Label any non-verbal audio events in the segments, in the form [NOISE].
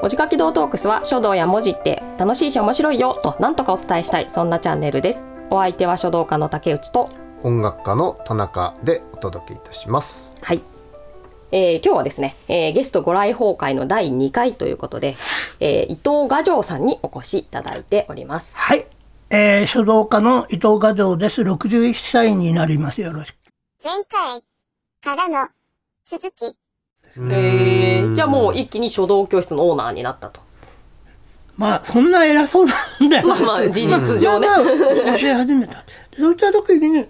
文字書き道トークスは書道や文字って楽しいし面白いよと何とかお伝えしたいそんなチャンネルですお相手は書道家の竹内と音楽家の田中でお届けいたしますはい、えー今日はですね、えーゲストご来訪会の第2回ということで、えー伊藤画城さんにお越しいただいておりますはい、えー、書道家の伊藤画像です。61歳になります。よろしく。前回からの続き。えー。じゃあもう一気に書道教室のオーナーになったと。まあ、そんな偉そうなんだよ。まあまあ事実上ね。まあまあ教え始めた。そういった時に、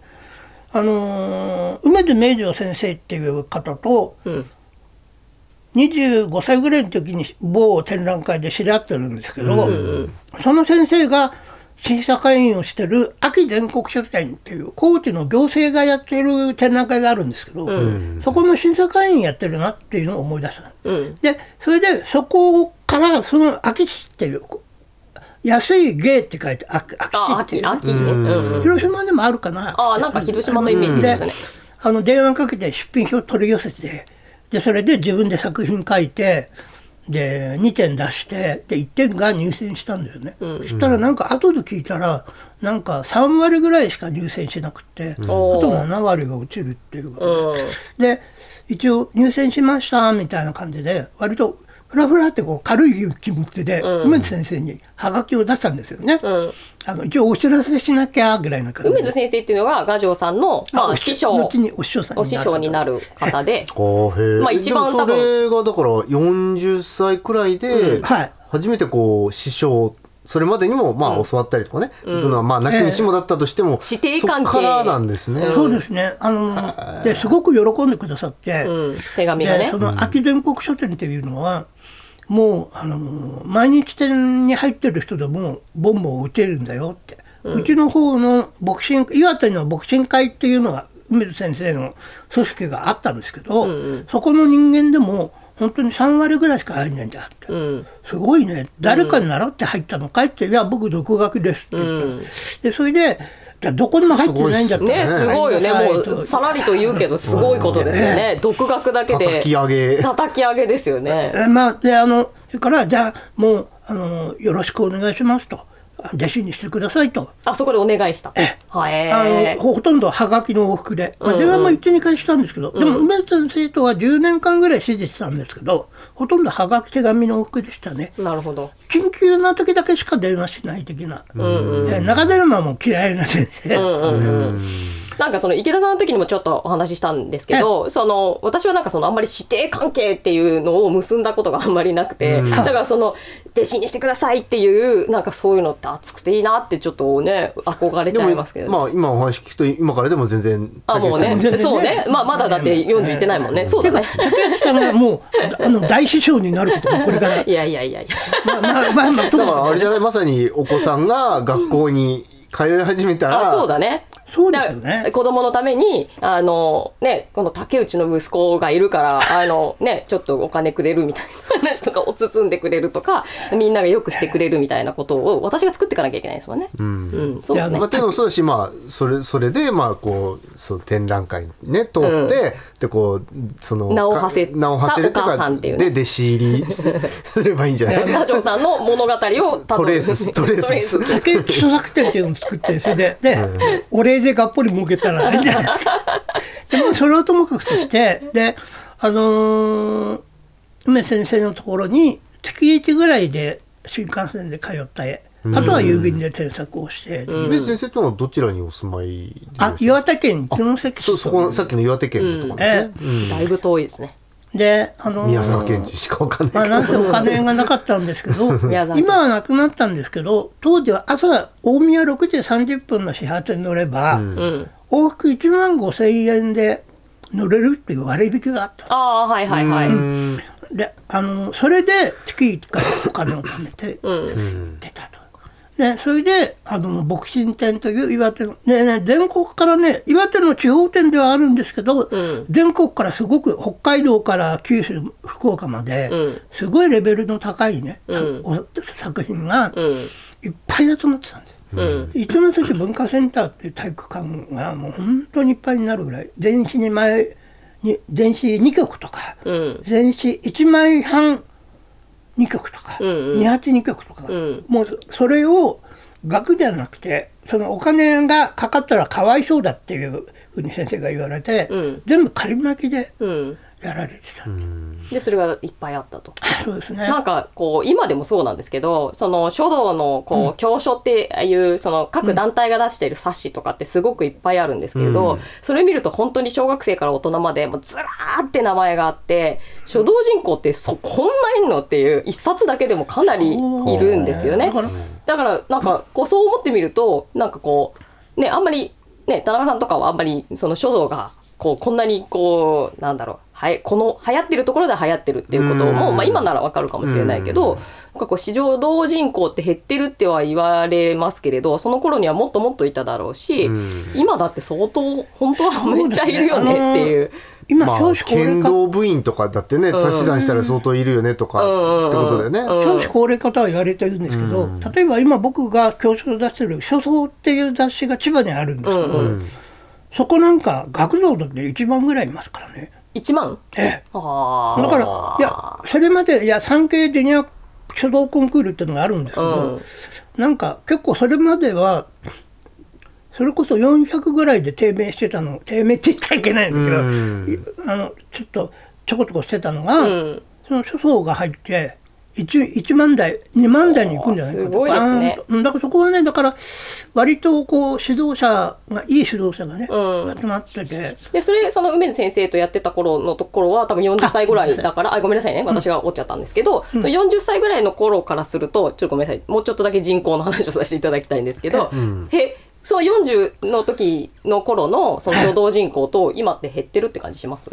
あのー梅津明星先生っていう方と、うん。25歳ぐらいの時に某展覧会で知り合ってるんですけど、うんうん。その先生が審査会員をしてる秋全国書展っていう高知の行政がやってる展覧会があるんですけど、ん。そこの審査会員やってるなっていうのを思い出した。うん。でそれでそこからその秋市っていう安い芸って書いて秋あ秋秋うん。うん。広島でもあるかな。あーなんか広島のイメージですね。あの電話かけて出品票取り寄せてでそれで自分で作品書いてで2点出してで1点が入選したんだよね、そしたらなんか後で聞いたらなんか3割ぐらいしか入選しなくて、あおー。と7割が落ちるっていうことで、うん。で一応入選しましたみたいな感じで割とふらふらってこう軽い気持ちでうん。梅津先生にハガキを出したんですよね、うん。あの一応お知らせしなきゃぐらいな感じで。梅津先生っていうのは画城さんの、まあ、お師匠。後にお師匠さんお師匠になる方で。[LAUGHS] [LAUGHS] まあ一番でもそれがだから40歳くらいではい。初めてこう師匠それまでにもまあ教わったりとかね、いうのはまあなきにしもだったとしても、師弟関係そっからなんですね。そうですね。あの、ですごく喜んでくださって、うん、手紙がね。でそ。の秋全国書店っていうのは、もうあの毎日店に入ってる人でもボンボン打てるんだよって、うちの方のボクシング岩手のボクシング会っていうのが梅津先生の組織があったんですけど、そこの人間でも本当に3割ぐらいしか入んないんだって、うん、すごいね。誰かに習って入ったのかいって「いや僕独学です」って言ったの、でそれでじゃあどこにも入ってないんだったらね、すごいよね。もう、さらりと言うけど、すごいことですよね。独学だけで。叩き上げ。叩き上げですよね。えまあであのそれからじゃあもうあのよろしくお願いしますと弟子にしてくださいと。あそこでお願いした。はい。あのほほとんどはがきの往復で、まあ、電話も12回したんですけど、でも梅津先生とは10年間ぐらい指示したんですけどほとんどはがき手紙の往復でしたねなるほど。緊急な時だけしか電話しない的な、うんうん。え長電話も嫌いな先生、うんうんうん。なんかその池田さんの時にもちょっとお話ししたんですけど、その私はなんかそのあんまり師弟関係っていうのを結んだことがあんまりなくて、だからその弟子にしてくださいっていうなんかそういうのって熱くていいなってちょっとね憧れちゃいますけど。まあ今お話聞くと今からでも全然あもうね。そうね。まあまだだって40いってないもんね。そうだね。竹内さんがもうあの大師匠になることもこれから。[LAUGHS] いやいやいやいや。まあまあまあまあとだもからあれじゃない？まさにお子さんが学校に通い始めたら、あそうだねそうですね。子供のためにあのねこの竹内の息子がいるから [LAUGHS] あのねちょっとお金くれるみたいな話とかを包んでくれるとかみんながよくしてくれるみたいなことを私が作っていかなきゃいけないですもんね。うん、そうだねまあ、っていうのもそうだし、まあ、それそれで、まあ、こうそう展覧会にね通って、でこうその名を馳せ名を馳せるっていうお母さかんっていうね。で弟子入りすすればいいんじゃない？[LAUGHS] 馬上さんの物語をトレーストレース。竹内著作展っていうのを作ってそれでで、お礼でがっぽり儲けたら。いいんじゃないでもそれをともかくとしてであのー梅先生のところに月1ぐらいで新幹線で通った絵。あとは郵便で添削をして、で先生というのはどちらにお住まいであ岩手県一関市そそこのさっきの岩手県のところですね、だいぶ遠いですね。であのー宮沢賢治しかわかんまあ、ないけど、なんせお金がなかったんですけど [LAUGHS] 今はなくなったんですけど当時は朝大宮6時30分の始発に乗れば、うん。往復1万5千円で乗れるっていう割引があったああはいはいはい。うんであのそれで月1回お金を貯めてうん。出たと。でそれであのボクシング店という岩手の、ねね、全国からね岩手の地方店ではあるんですけど、ん全国からすごく北海道から九州福岡まで、うんすごいレベルの高いね、さうんお作品がうん。いっぱい集まってたんです。うん。一関文化センターっていう体育館がもう本当にいっぱいになるぐらい全市2枚に全市2局とかうん。全市1枚半2曲とか、うんうん。282曲とか、ん。もうそれを額じゃなくてそのお金がかかったらかわいそうだっていうふうに先生が言われて、うん。全部仮巻きでうんやられてた、でそれがいっぱいあったと。そうですね。なんかこう今でもそうなんですけどその書道のこう教書っていうその各団体が出している冊子とかってすごくいっぱいあるんですけれど、うん。それ見ると本当に小学生から大人までもうずらーって名前があって書道人口ってそこんないんのっていう一冊だけでもかなりいるんですよね。だ。からだからなんかこうそう思ってみるとなんかこうねあんまりね田中さんとかはあんまりその書道がこうこんなにこうなんだろうはいこの流行ってるところで流行ってるっていうことも、うん。まあ、今ならわかるかもしれないけど、うん。なんかこう市場同人口って減ってるっては言われますけれどその頃にはもっともっといただろうし、うん。今だって相当本当はめっちゃいるよねっていう。まあ今教師高齢化、剣道部員とかだってね足し算したら相当いるよねとかうんってことだよね。うん教師高齢化とは言われてるんですけど、うん。例えば今僕が教書で出してる「書相」っていう雑誌が千葉にあるんですけど、うん。うんそこなんか学童だって1万ぐらいいますからね。1万？ええ。あー。だからいやそれまでいや産経ジュニア書道コンクールっていうのがあるんですけど、うん。なんか結構それまではそれこそ400ぐらいで低迷してたの低迷って言っちゃいけないんだけど、うん。いあのちょっとちょこちょこしてたのが、うん。その書相が入って 1, 1万台2万台に行くんじゃないかと。すごいですね。だからそこはねだから割とこう指導者がいい指導者がね、うん。集まってて。でそれその梅津先生とやってた頃のところは多分40歳ぐらいだからあごめんなさいね。私が折っちゃったんですけど、40歳ぐらいの頃からするとちょっとごめんなさい。もうちょっとだけ人口の話をさせていただきたいんですけど、ん。へその40の時の頃のその書道人口と今って減ってるって感じします？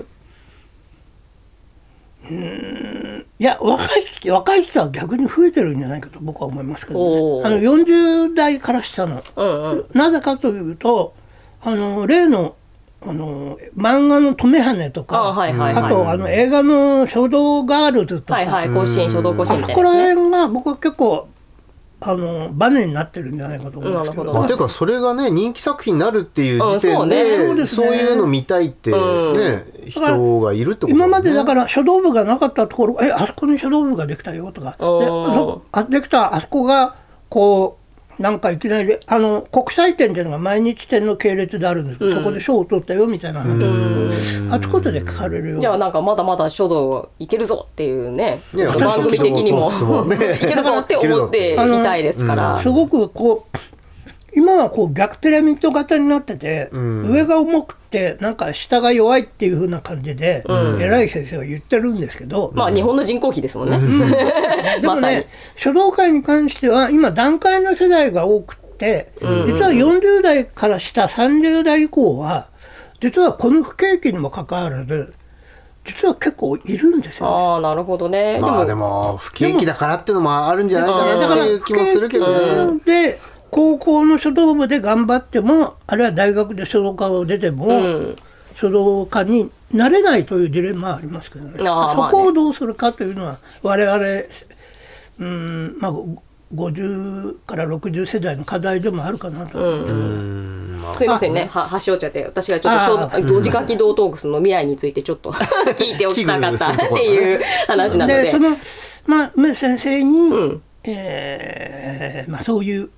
いや若い人若い人は逆に増えてるんじゃないかと僕は思いますけどね。あの40代から下の。うんうん。なぜかというとあの例のあの漫画の「止めはね」とかあはいはいはいあとあの映画の「書道ガールズ」とか、はいはい甲子園書道甲子園みたいあそこらなやつね辺が僕は結構あのバネになってるんじゃないかと思うんですけど。まあ、ていうかそれがね人気作品になるっていう時点うんそうね。で,、そういうの見たいってね、人がいるってこと今までだらから書道部がなかったところえあそこに書道部ができたよとか。であできたあそこがこうなんかいきなりあの国際展っていうのが毎日展の系列であるんですけど、そこで賞を取ったよみたいな話。あちこちで書かれるよ。じゃあなんかまだまだ書道いけるぞっていうねね番組的にも。[LAUGHS] いけるぞって思っていたいですから。すごくこう今はこう逆ピラミッド型になってて、ん上が重くてなんか下が弱いっていう風な感じで、偉い先生は言ってるんですけど、まあ日本の人口比ですもんね。[LAUGHS] でもね、書道界に関しては今段階の世代が多くって、実は40代から下30代以降は実はこの不景気にもかかわらず実は結構いるんですよ、ね。ああなるほどね。まあでも不景気だからっていうのもあるんじゃないかなっていう気もするけどね。で高校の書道部で頑張ってもあるいは大学で書道科を出ても、うん。書道家になれないというジレンマはありますけどね。そこをどうするかというのは我々うんまあご50から60世代の課題でもあるかなと、すいませんね、は端折っちゃって、私がちょっと同時書き道トークスの未来についてちょっと [LAUGHS] 聞いておきたかったっていう話なので。でそのまあ梅先生に、ん。えーまあ、そういう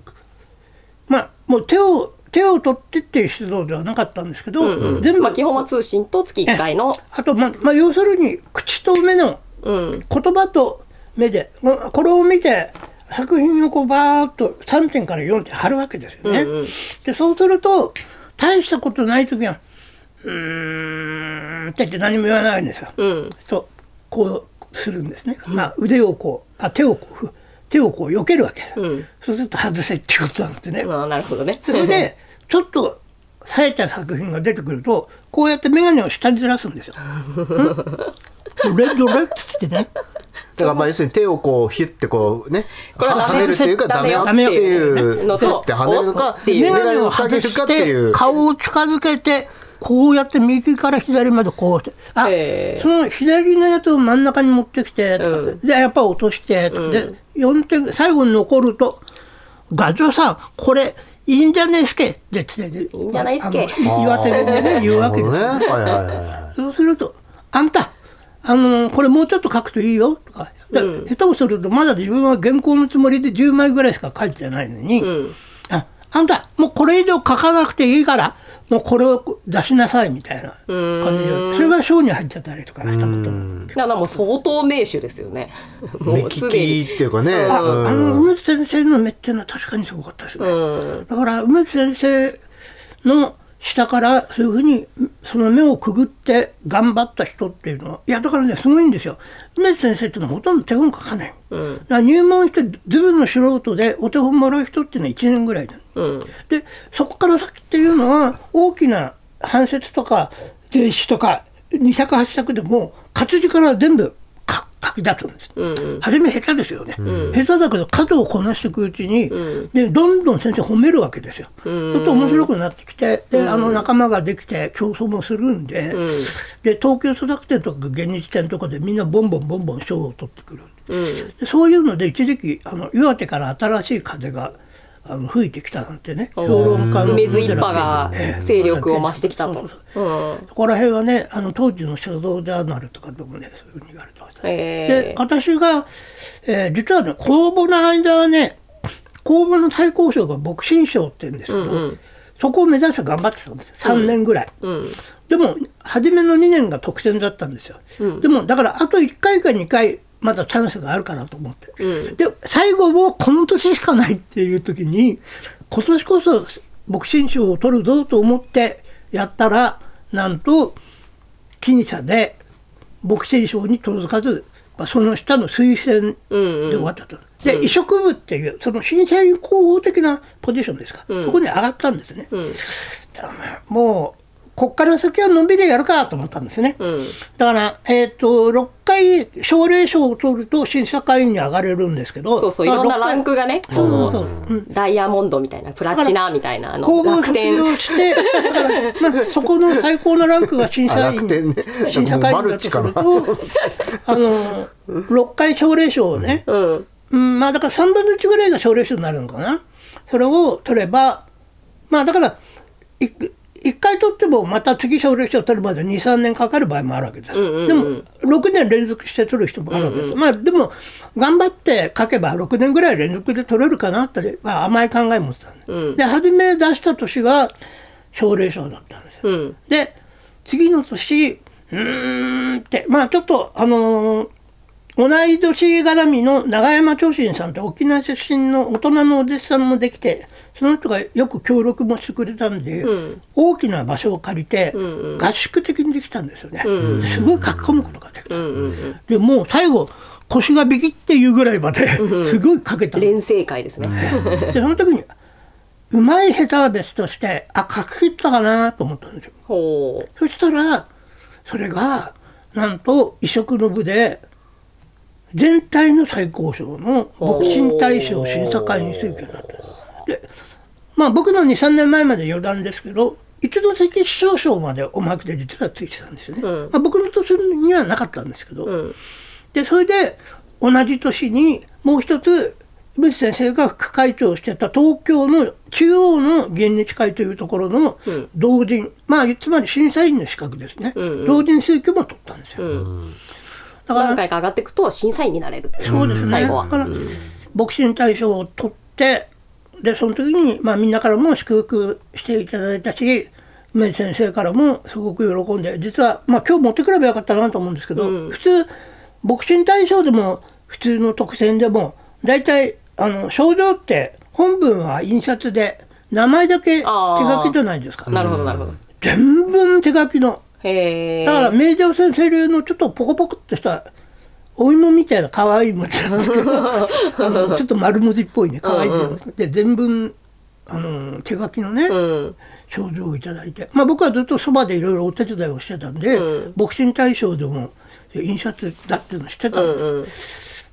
まあもう手を手を取ってっていう指導ではなかったんですけど、全部、まあ基本は通信と月1回の、あと、まあまあ、要するに口と目のうん、言葉と目でここれを見て作品をこうバーッと3点から4点貼るわけですよね。うんうんでそうすると大したことない時は「うーん」って言って何も言わないんですよ。うん、とこうするんですね。まあ腕をこうあ手をこうふ手をこう避けるわけです。うんそうすると外せっていうことなんですね。なるほどね。それで [LAUGHS] ちょっと冴えた作品が出てくるとこうやって眼鏡を下にずらすんですよ。[LAUGHS] うんレッドレッドってね。だからまあ要するに手をこうヒュッてこうねははめるっていうかダメよっていうのとふってはめるのか眼鏡を下げるかっていう顔を近づけてこうやって右から左までこうしてあへーその左のやつを真ん中に持ってきてとか、うん。でやっぱ落としてとか、で4点最後に残ると「画像さんこれいいんじゃねえすけ」でつっていいんじゃないすけ。岩手弁でね言うわけです。ね。はいはいそうすると「あんたあのこれもうちょっと書くといいよとか、でうん。下手をするとまだ自分は原稿のつもりで10枚ぐらいしか書いてないのに、うん。ああんたもうこれ以上書かなくていいからもうこれを出しなさいみたいな感じでそれが賞に入っちゃったりとかしたことも。だからもう相当名手ですよね。も目うすでに。利きっていうかね、あの梅津先生の目っていうのは確かにすごかったですね。うん。だから梅津先生の下からそういうふうにその目をくぐって頑張った人っていうのはいやだからねすごいんですよ。梅津先生っていうのはほとんど手本書かない、うん。だから入門してズブの素人でお手本もらう人っていうのは1年ぐらいなの。うん。でそこから先っていうのは大きな半節とか税詞とか二尺八尺でも活字から全部書書き出すんです、うんうん。初め下手ですよね、下手だけど数をこなしていくうちに、ん。でどんどん先生褒めるわけですよ、ちょっと面白くなってきてで、あの仲間ができて競争もするんで,、で東京書作展とか現日展とかでみんなボンボンボンボン賞を取ってくる、そういうので一時期あの岩手から新しい風があの吹いてきたなんてね評論家の一派がええ勢力を増してきたと。そこら辺はねあの当時の書道ジャーナルとかでもねそういうふうに言われてました。ね。へでー私が、えー実はね公募の間はね公募の最高賞が牧神賞って言うんですけど、うんうん。そこを目指して頑張ってたんですよ。3年ぐらい。うん。でも初めの2年が特選だったんですよ、でもだからあと1回か2回まだチャンスがあるかなと思って、うん。で最後もこの年しかないっていう時に今年こそ牧神賞を取るぞと思ってやったらなんと僅差で牧神賞に届かず、まあ、その下の推薦で終わったと。で移植部っていうその審査員候補的なポジションですか、そこに上がったんですね。うん。もうこっから先はのんびりやるかと思ったんですね。うん。だから、えっ、と、6回奨励賞を取ると審査会員に上がれるんですけど、そうそういろんなランクがねそうそうそう。うん。ダイヤモンドみたいなプラチナみたいなあの公募を卒楽天。業して、だからまあ、そこの最高のランクが審査員、ね。審査会員だとすると、あの、6回奨励賞をね、うん。うん、まあだから3分の1ぐらいが奨励賞になるのかな。それを取れば、まあだから、い一回取ってもまた次奨励賞を取るまで2、3年かかる場合もあるわけです。うんうんうんでも、6年連続して取る人もあるわけです。まあでも、頑張って書けば6年ぐらい連続で取れるかなって、まあ、甘い考え持ってたんです。うんで、初め出した年は奨励賞だったんですよ。うんで次の年うーんってまあちょっとあのー同い年絡みの長山長信さんって沖縄出身の大人のお弟子さんもできてその人がよく協力もしてくれたんで、うん。大きな場所を借りて、んうん。合宿的にできたんですよね、うんすごい書き込むことができた、うんうんでもう最後腰がビキっていうぐらいまですごい書けた。の連成会ですね。でその時にうまい下手は別としてあ書き切ったかなと思ったんですよ。そしたら、それが、なんと移植の部で、全体の最高賞の牧神大賞審査会員請求になった。で、まあ僕の2、3年前まで余談ですけど、一度関市長賞までおまけで実はついてたんですよね。うん。まあ、僕の年にはなかったんですけど、うん。で、それで同じ年にもう一つ、梅津先生が副会長をしてた東京の中央の現日会というところのうん。同人、まあつまり審査員の資格ですね、うんうん。同人請求も取ったんですよ。うんだから何回か上がっていくと審査員になれるっていそうですね。最後はだから、牧神大賞を取って、で、その時に、まあみんなからも祝福していただいたし、梅津先生からもすごく喜んで、実は、まあ今日持ってくればよかったなと思うんですけど、うん普通、牧神大賞でも、普通の特選でも、大体、あの、賞状って本文は印刷で、名前だけ手書きじゃないですか。なるほどなるほど全文手書きの。へえだから明治先生流のちょっとポコポコっとしたお芋みたいな可愛い文字なんですけどあのちょっと丸文字っぽいね可愛いので全文あの手書きのね、うん。賞状をいただいて、まあ、僕はずっとそばでいろいろお手伝いをしてたんで、うん。牧神大賞でも印刷だっていうの知ってたんで、うんうん。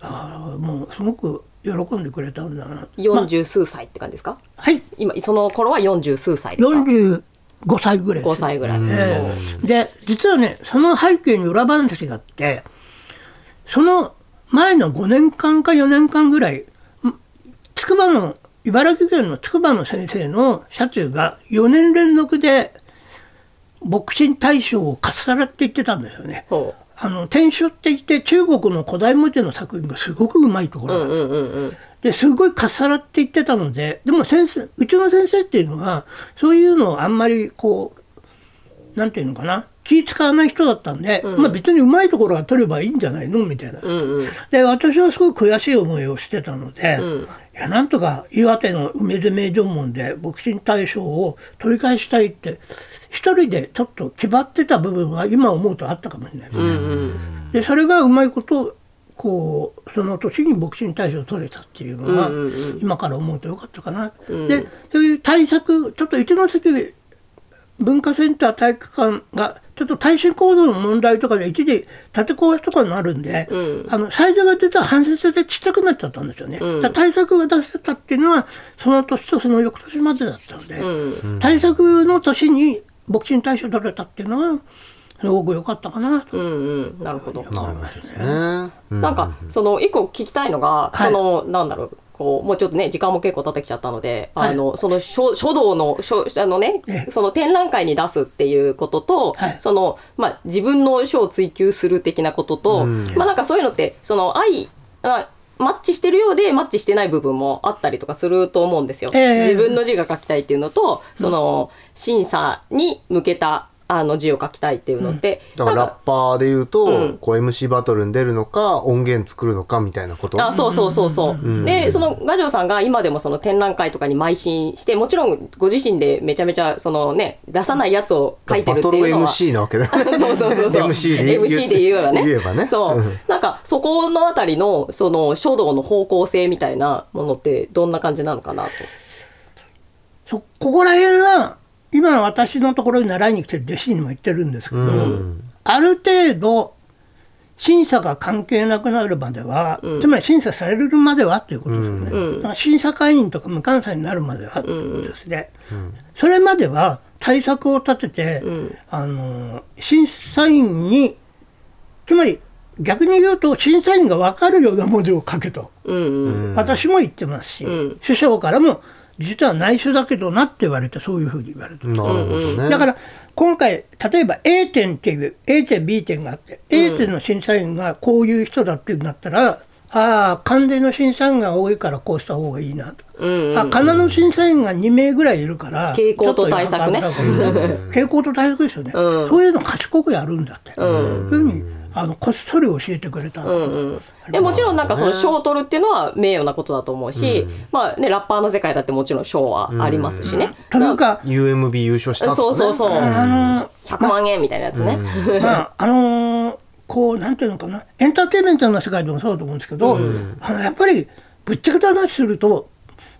ああもうすごく喜んでくれたんだな、まあ四十数歳って感じですか？はい。今その頃は四十数歳ですか？45歳ぐらいです5歳ぐらい、ええ。で実はねその背景に裏話があってその前の5年間か4年間ぐらいん筑波の茨城県の筑波の先生の車中が4年連続で牧神大賞をかっさらって言ってたんですよね。ほあの天書って言って中国の古代文字の作品がすごくうまいところがある、うんうんうんですごいかっさらって言ってたのででも先生うちの先生っていうのはそういうのをあんまりこうなんていうのかな気使わない人だったんで、まあ別にうまいところは取ればいいんじゃないのみたいな。うんうんで私はすごい悔しい思いをしてたので、いやなんとか岩手の梅津名城門でボクシング大賞を取り返したいって一人でちょっと気張ってた部分は今思うとあったかもしれないですね。でそれがうまいことこうその年にボクシング大賞を取れたっていうのは、今から思うとよかったかな。でそういう対策ちょっと一ノ関文化センター体育館がちょっと耐震構造の問題とかで一時建て壊しとかになるんで、あのサイズが出たら半節でちっちゃくなっちゃったんですよね。だから対策が出せたっていうのはその年とその翌年までだったので、対策の年にボクシング大賞取れたっていうのはすごく良かったかな。とうんうん。なるほど。思いますね。なんかその一個聞きたいのが、はい。そのなんだろうこうもうちょっとね時間も結構経ってきちゃったので、はい。あのその書書道の書あのねええ。その展覧会に出すっていうことと、はい。そのまあ自分の書を追求する的なことと、うん。まあなんかそういうのってその愛あマッチしてるようでマッチしてない部分もあったりとかすると思うんですよ。ええ。自分の字が書きたいっていうのとその審査に向けたあの字を書きたいっていうのって、だからラッパーで言うと、うん。こう MC バトルに出るのか音源作るのかみたいなこと？あそうそうそうそう、ん。でそのガジョウさんが今でもその展覧会とかに邁進してもちろんご自身でめちゃめちゃそのね出さないやつを書いてるバトルっていうのは。MC なわけだ [LAUGHS] そうそうそうそう。MC で MC で言えばね。言えばね。そう、うん。なんかそこのあたりのその書道の方向性みたいなものってどんな感じなのかなと。そここら辺は今私のところに習いに来てる弟子にも言ってるんですけど、ある程度審査が関係なくなるまでは、つまり審査されるまではということですね、だから審査会員とか無関査になるまではということですね、それまでは対策を立てて、あの審査員につまり逆に言うと審査員が分かるような文字を書けと。うん。うん。私も言ってますし、うん。師匠からも実は内緒だけどなって言われてそういうふうに言われてる、なるほどね、だから今回例えば A 点っていう A 点 B 点があって、A 点の審査員がこういう人だっていうんだったらああ関連の審査員が多いからこうした方がいいなと。か、うんうん。あ仮名の審査員が2名ぐらいいるから傾向と対策ね。[LAUGHS] 傾向と対策ですよね、うん。そういうの賢くやるんだって、ういうふうにあのこっそり教えてくれたの。うんうん。でもちろんなんかその賞を取るっていうのは名誉なことだと思うし、まあねラッパーの世界だってもちろん賞はありますしね、というか UMB 優勝したそうそうそう、あの100万円みたいなやつね、まああのーこうなんていうのかな。エンターテインメントの世界でもそうだと思うんですけど、あのやっぱりぶっちゃけた話すると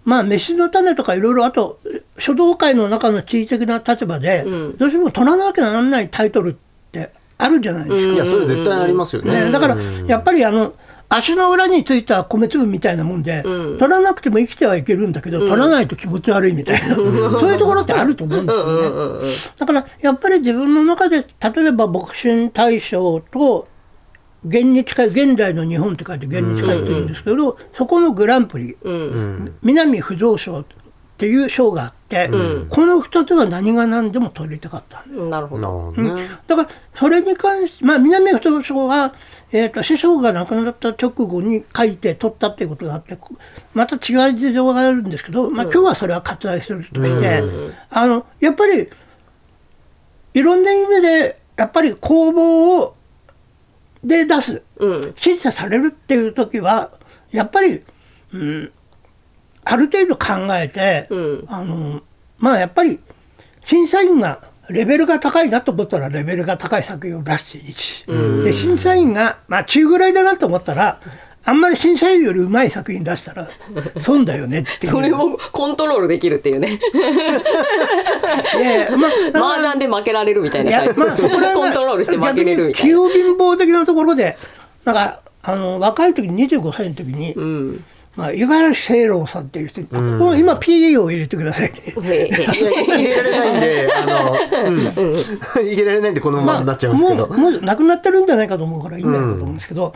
まあ飯の種とかいろいろあと書道界の中の地位的な立場で、どうしても取らなきゃならないタイトルってあるじゃないですか。いやそれ絶対ありますよね。ね、だからやっぱりあの足の裏についた米粒みたいなもんで、取らなくても生きてはいけるんだけど、取らないと気持ち悪いみたいな、[LAUGHS] そういうところってあると思うんですよね。だからやっぱり自分の中で例えばボクシング大賞と現に近い現代の日本って書いて現に近いって言うんですけど、そこのグランプリ、南不動賞っていう賞があって、この2つは何が何でも取りたかった。なるほなどるほどね、だからそれに関して、まあ、南不動賞は、えー、と師匠が亡くなった直後に書いて取ったっていうことがあってまた違う事情があるんですけど、まあ、今日はそれは割愛するとして、あのやっぱりいろんな意味でやっぱり公募をで出すうん。審査されるっていう時はやっぱり、うん、ある程度考えて、うん。あのまあやっぱり審査員がレベルが高いなと思ったらレベルが高い作品を出していいし、で審査員が、まあ、中ぐらいだなと思ったらあんまり審査員よりうまい作品出したら損だよねっていう。[LAUGHS] それもコントロールできるっていうね。[LAUGHS] まあ麻雀で負けられるみたいないやまあそこら辺コントロールして負けれるみたいな。逆に器用貧乏的なところでなんかあの若い時25歳の時に、うんまあ、五十嵐清郎さんっていう人に、ここ今 PA を入れてください入れられないんであの、うん、入れられないんでこのままになっちゃいますけど、もうもう亡くなってるんじゃないかと思うからいいんじゃないかと思うんですけど、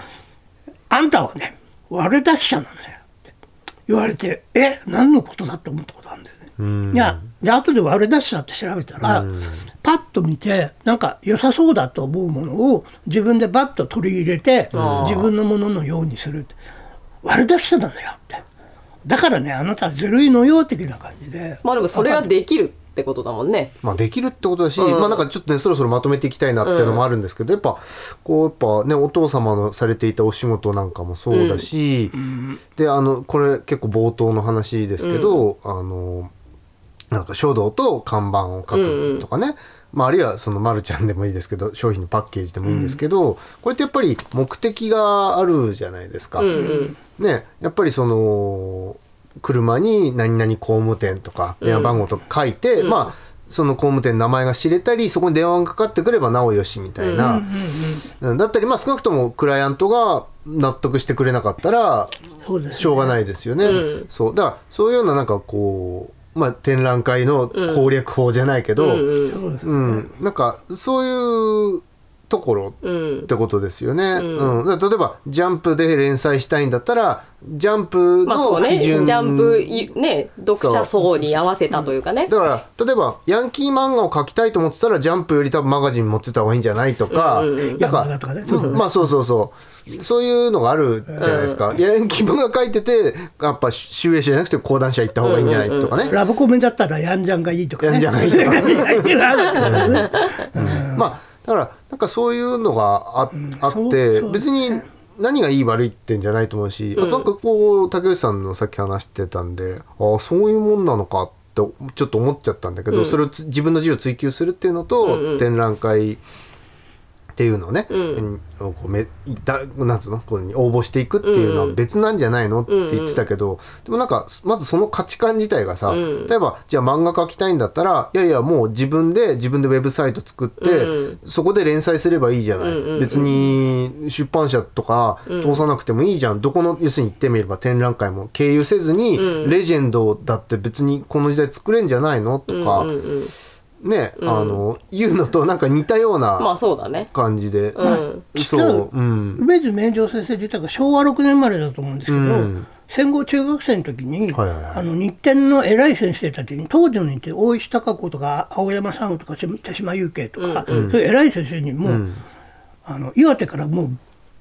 あんたはね悪出し者なんだよって言われてえ何のことだって思ったことあるんですね。うん。いやで後で割れ出したって調べたら、パッと見てなんか良さそうだと思うものを自分でバッと取り入れて自分のもののようにするって割れ出してたんだよって。だからねあなたずるいのよ的な感じで。まあでもそれができるってことだもんね。まあ、できるってことだし、うん。まあなんかちょっとねそろそろまとめていきたいなっていうのもあるんですけど、やっぱこうやっぱねお父様のされていたお仕事なんかもそうだし、であのこれ結構冒頭の話ですけど、あのなんか書道と看板を書くとかね、まあ、あるいはそのまるちゃんでもいいですけど商品のパッケージでもいいんですけど、これってやっぱり目的があるじゃないですか。うんうん。ね、やっぱりその車に何々工務店とか電話番号とか書いて、まあその工務店の名前が知れたりそこに電話がかかってくればなおよしみたいな、うんだったりまあ少なくともクライアントが納得してくれなかったらしょうがないですよね。うん。そう。だからそういうようななんかこう、まあ、展覧会の攻略法じゃないけど、うんうんうん、なんかそういうところうん。ってことですよね。うん。だから例えばジャンプで連載したいんだったらジャンプまあそうね、ジの基準、ャンプいね読者層に合わせたというかね。だから例えばヤンキー漫画を描きたいと思ってたらジャンプより多分マガジン持ってた方がいいんじゃないとか、うんうんうん。なんかね。そうそう。まあそうそうそう。そういうのがあるじゃないですか、ヤンキー漫画描いててやっぱ集英社じゃなくて講談社行った方がいいんじゃないとかね、ラブコメだったらヤンジャンがいいとかね。ヤンジャンがいいとかまあだからなんかそういうのがあ,、あって別に何がいい悪いってんじゃないと思うし、あとなんかこう竹内さんのさっき話してたんでああそういうもんなのかってちょっと思っちゃったんだけど、それをつ自分の自由を追求するっていうのと、展覧会っていうのをね、こうめだなんつうの？こう応募していくっていうのは別なんじゃないのって言ってたけど、でもなんかまずその価値観自体がさ、うん。例えばじゃあ漫画描きたいんだったらいやいやもう自分で自分でウェブサイト作って、うん。そこで連載すればいいじゃない、うんうんうん。別に出版社とか通さなくてもいいじゃん、どこの要するに言ってみれば展覧会も経由せずに、うん。レジェンドだって別にこの時代作れんじゃないの？とか、うんうんうんね、あのいうのとなんか似たようまなあそうだね。感じで、うん。そう、う。ん、梅津明星先生自体が昭和6年生まれだと思うんですけど、うん。戦後中学生の時に、はいはいはい。あの日展の偉い先生たちに当時の日展大石孝子とか青山さんとか手島祐慶とか、そういう偉い先生にも、あの岩手からもう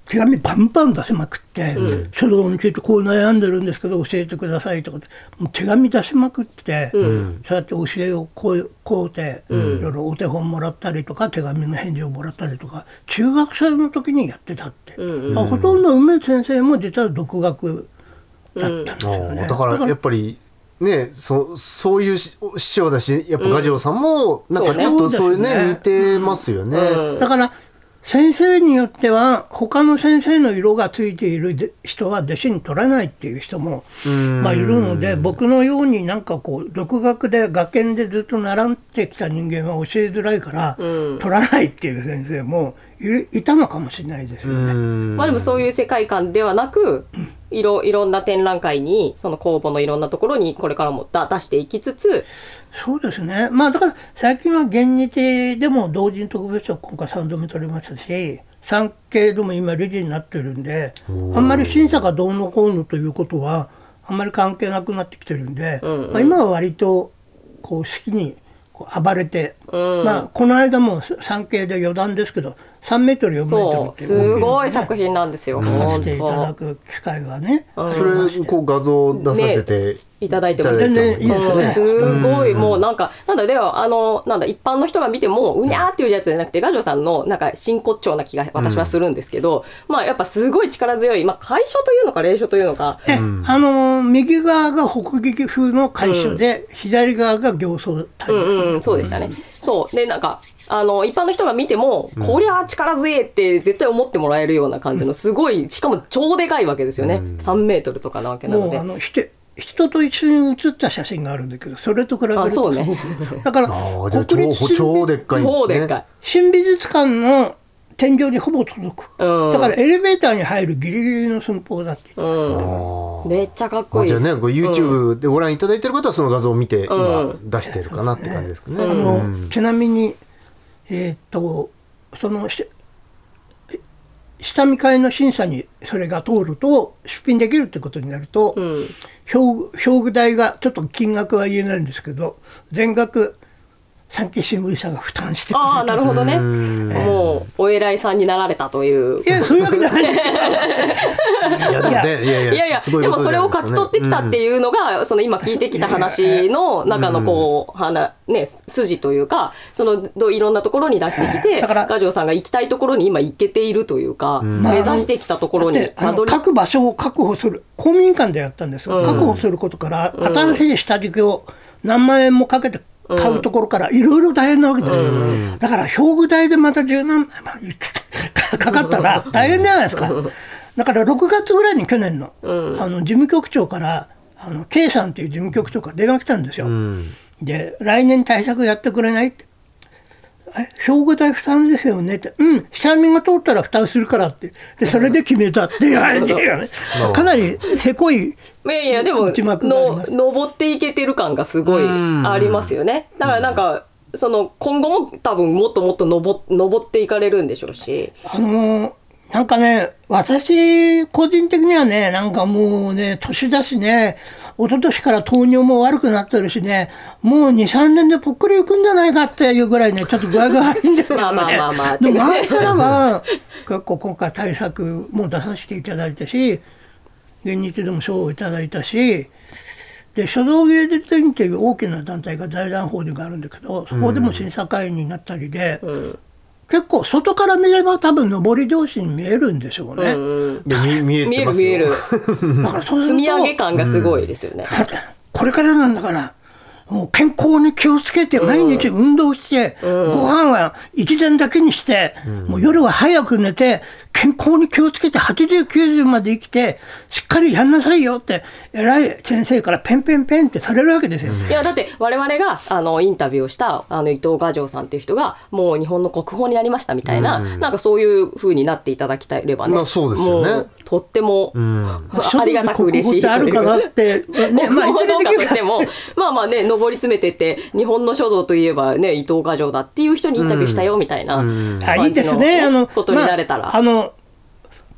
手紙バンバン出せまくって、書道についてこう悩んでるんですけど教えてくださいとかってもう手紙出しまくって、そうやって教えをこうこうて、いろいろお手本もらったりとか手紙の返事をもらったりとか中学生の時にやってたって、あほとんど梅津先生も実は独学だったんですよね。だからやっぱりねそそういうし師匠だしやっぱ画城さんもなんかちょっとそういうね,、ね似てますよね。うん。だから先生によっては他の先生の色がついているで人は弟子に取らないっていう人もん。まあいるので僕のようになんかこう独学で学研でずっと習ってきた人間は教えづらいからうん。取らないっていう先生もいるいたのかもしれないですよね。うんまあでもそういう世界観ではなく、いろいろんな展覧会にその公募のいろんなところにこれからもだ出していきつつ、そうですね。まあだから最近は現日でも同人特別賞今回3度目取りましたし、産経でも今理事になってるんで、あんまり審査がどうのこうのということはあんまり関係なくなってきてるんで、うんうんまあ、今は割とこう好きに暴れて、うん。まあこの間も産経で余談ですけど3メートル4メートルってすごい作作品なんですよ。さ本せていただ当。く機会がね、うん。それこう画像出させて、いただいてもいいですねうんすごいもうなんかなんだではあのなんだ一般の人が見てもうにゃーっていうやつじゃなくてガジョさんのなんか真骨頂な気が私はするんですけど、まあやっぱすごい力強いまあ楷書というのか霊書というのか。え、あのー右側が北撃風の楷書で、左側が行走体、うんうんうん、そうでしたね。そう。で、なんか、あの、一般の人が見ても、こりゃ力強えって絶対思ってもらえるような感じの、すごい、しかも超でかいわけですよね。3メートルとかなわけなのでもうあ。のして人と一緒に写った写真があるんだけどそれと比べると。ね。[LAUGHS] だからああじゃあ国立超超でっかいんですね。超でっかい。新美術館の天井にほぼ届く、うん。だからエレベーターに入るギリギリの寸法だって言ってうん。めっちゃかっこいい。じゃあねこれ YouTube でご覧いただいてる方はその画像を見て今う出してるかなって感じですかね。あのうん。ちなみにえーっとそのし下見会の審査にそれが通ると出品できるってことになると、うん表具代がちょっと金額は言えないんですけど全額産経新聞社が負担してああなるほどね。もうお偉いさんになられたという。いやそういうわけじゃない。[LAUGHS] いやいやいやいやいやすごいでもそれを勝ち取ってきたっていうのが、その今聞いてきた話の中のこう、花ね筋というかそのどいろんなところに出してきてだからガジョウさんが行きたいところに今行けているというか、目指してきたところにたどり各場所を確保する公民館でやったんですが、確保することから新しい下敷きを何万円もかけて買うところからいろいろ大変なわけですよ、だから表具代でまた十何万 [LAUGHS] かかったら大変じゃないですか。だから6月ぐらいに去年の,、あの事務局長からあの K さんという事務局長から電話来たんですよ、で来年対策やってくれないってえ表具代負担ですよね？って、うん、下見が通ったら負担するからって、で、それで決めたっていう話だよね。かなりせこい、いやいやでもの登っていけてる感がすごいありますよね。だからなんかその今後も多分もっともっと登登っていかれるんでしょうし。あのーなんかね、私、個人的にはね、なんかもうね、年だしね、一昨年から糖尿も悪くなってるしね、もう2、3年でぽっくりいくんじゃないかっていうぐらいね、ちょっと具合が悪いんですけどね。[LAUGHS] まあまあまあまあでも前からは、結構今回対策も出させていただいたし、現日でも賞をいただいたし、で書道芸術院っていう大きな団体が財団法人があるんだけどそこでも審査会員になったりで、結構外から見れば多分上り調子に見えるんでしょうね。いや見見え見えてますよ。る見える。[LAUGHS] だからそうすると積み上げ感がすごいですよね、これからなんだからもう健康に気をつけて毎日運動して、ご飯は一膳だけにして、もう夜は早く寝て健康に気をつけて80、90まで生きてしっかりやんなさいよって偉い先生からペンペンペンってされるわけですよ。いやだって我々があのインタビューをしたあの伊藤画城さんっていう人がもう日本の国宝になりましたみたいな、なんかそういう風になっていただきたいればね、まあそうですよね。とっても、ありがたく嬉しいあるかなって、ね、国 [LAUGHS] まあいずれ宝としてもまあまあね上り詰めてって日本の書道といえばね伊藤画城だっていう人にインタビューしたよみたいな、あいいですね。あの、ことになれたら、まああの、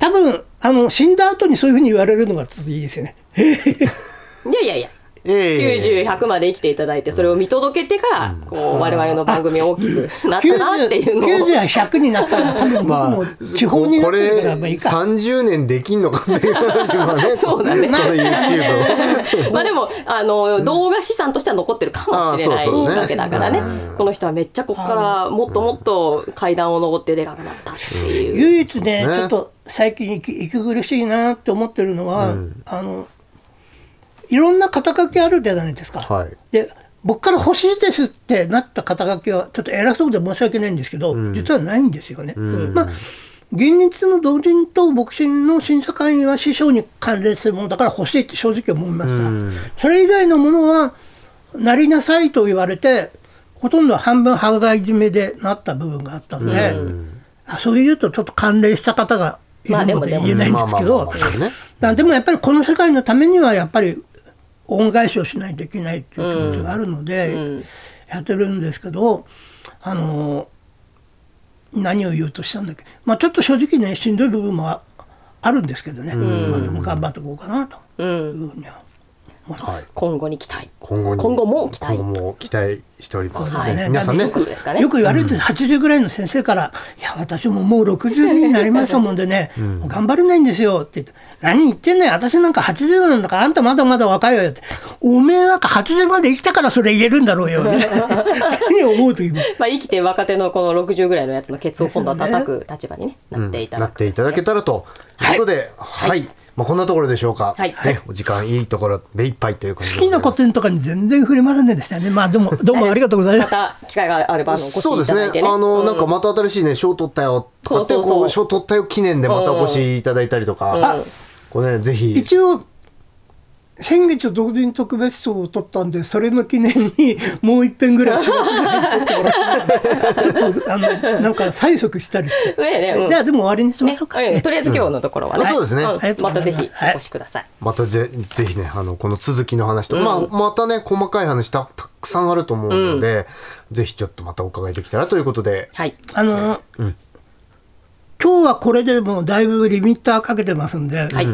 多分、あの、死んだ後にそういうふうに言われるのがちょっといいですよね。[LAUGHS] いやいやいや。ええ。90、100まで生きていただいてそれを見届けてからこう我々の番組大きくなったなっていうのを90や100になったら多分僕まあも地方になってるからまあいいこれか。30年できんのかっていう話はね [LAUGHS] そうだね。この YouTube [LAUGHS] まあでもあの動画資産としては残ってるかもしれないわけだからね。この人はめっちゃここからもっともっと階段を上ってでかくなったっていう。唯一ねね。ちょっと最近息息苦しいなって思ってるのは、あのいろんな肩書きあるじゃないですか。はいで僕から欲しいですってなった肩書きはちょっと偉そうで申し訳ないんですけど、実はないんですよね。まあ現実の同人とボクシングの審査会員は師匠に関連するものだから欲しいって正直思いました。それ以外のものはなりなさいと言われてほとんど半分羽交い締めでなった部分があったんで、あそれ言うとちょっと関連した方がで言えないんですけどまあまあまあまあね。だからでもやっぱりこの世界のためにはやっぱり恩返しをしないといけないっていう気持ちがあるので、やってるんですけどあの何を言おうとしたんだっけ。まあちょっと正直ねしんどい部分もああるんですけどね、まあでも頑張っていこうかなと。いうふうには。はい。今後に期待。今後に今後も期待。今後も期待しております、はい。ね皆さんね。よくよく言われて80ぐらいの先生から「いや私ももう62になりましたもんでね、もう頑張れないんですよ」って言って「何言ってんねん私なんか80なんだからあんたまだまだ若いわよ」って「おめえなんか80まで生きたからそれ言えるんだろうよ」ね。[LAUGHS] 何思う時も。[LAUGHS] まあ、生きて若手のこの60ぐらいのやつのケツを今度は叩く立場に、ね、なっていたなだく、っていただけたらと。いうことで、はい、まあこんなところでしょうか。はい。ね、お時間いいところ目いっぱいという感じ好きな古典とかに全然触れませんでしたね。まあどうもどうもありがとうございま。ますた機会があればあのお越しそうですねいただいてね。あの、うんなんかまた新しいね賞取ったよ。とかってそうそうそう。こう賞取ったよ記念でまたお越しいただいたりとか、ん。これねぜひ。一応先月同人特別賞を取ったんでそれの記念にもう一遍ぐらい取ってもらってちょっとあのなんか催促したりして。[LAUGHS] ねえねえうん。じゃあでも終わりにしまねしょうか。うん。とりあえず今日のところはね、うんそうですね。うまたぜひお越しください。またぜぜひねあのこの続きの話と、まあまたね細かい話たたくさんあると思うので、ぜひちょっとまたお伺いできたらということで、はい。あの、今日はこれでもうだいぶリミッターかけてますんで、はい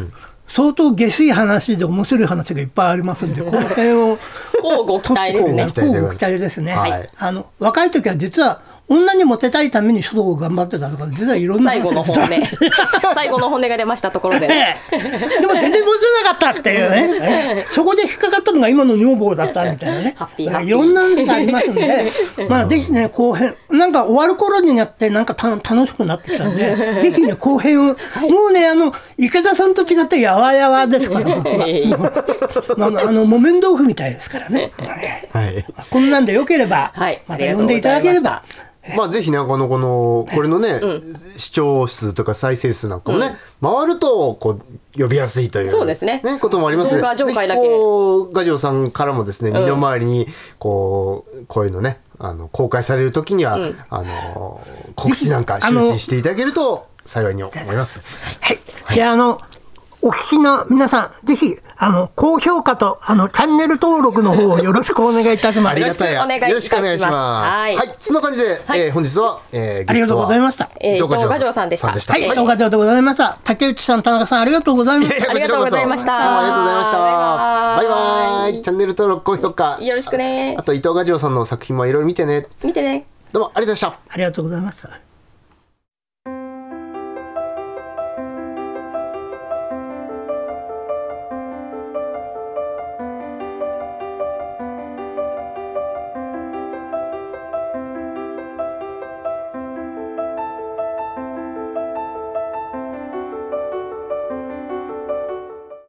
相当下水話で面白い話がいっぱいありますんで、[LAUGHS] この辺を交互期待ですね。交互期待ですね。はい。あの若い時は実は女にモテたいために書道を頑張ってたとか実はいろんな最後の本音。[LAUGHS] 最後の本音が出ましたところで。ええ。でも全然モテなかったっていうね、え [LAUGHS] えそこで引っかかったのが今の女房だったみたいなね。いろんなのがありますんでまあぜひね後編なんか終わる頃になってなんかた楽しくなってきたんでぜひね後編を、もうねあの池田さんと違ってやわやわですから。僕 [LAUGHS] は、まあ、あの木綿豆腐みたいですからね。はい。こんなんでよければ、はい。また呼んでいただければ。まあぜひねこのこのこれのね、視聴数とか再生数なんかもね、回るとこう呼びやすいというそうですね。こともありますので動画上回だけ。ぜひこうガジオさんからもですね身の回りにこうこういうのねあの公開される時には、あの告知なんか周知していただけると幸いに思います。はい。で、あの、お聞きの皆さん、ぜひ、あの、高評価と、あの、チャンネル登録の方をよろしくお願いいたします。ありがたいよろしくお願いいたしますよろしくお願いします。はいはい、そんな感じで、えー本日は、えー、ありがとうございましたえー伊藤ガジョウさんでしたはい、はいおかでございました。竹内さん、田中さん、ありがとうございました。ありがとうございましたどうもありがとうございました。バイバイ。チャンネル登録、高評価。よろしくねあと伊藤ガジオさんの作品もいろいろ見てね。見てねどうもありがとうございました。ありがとうございました。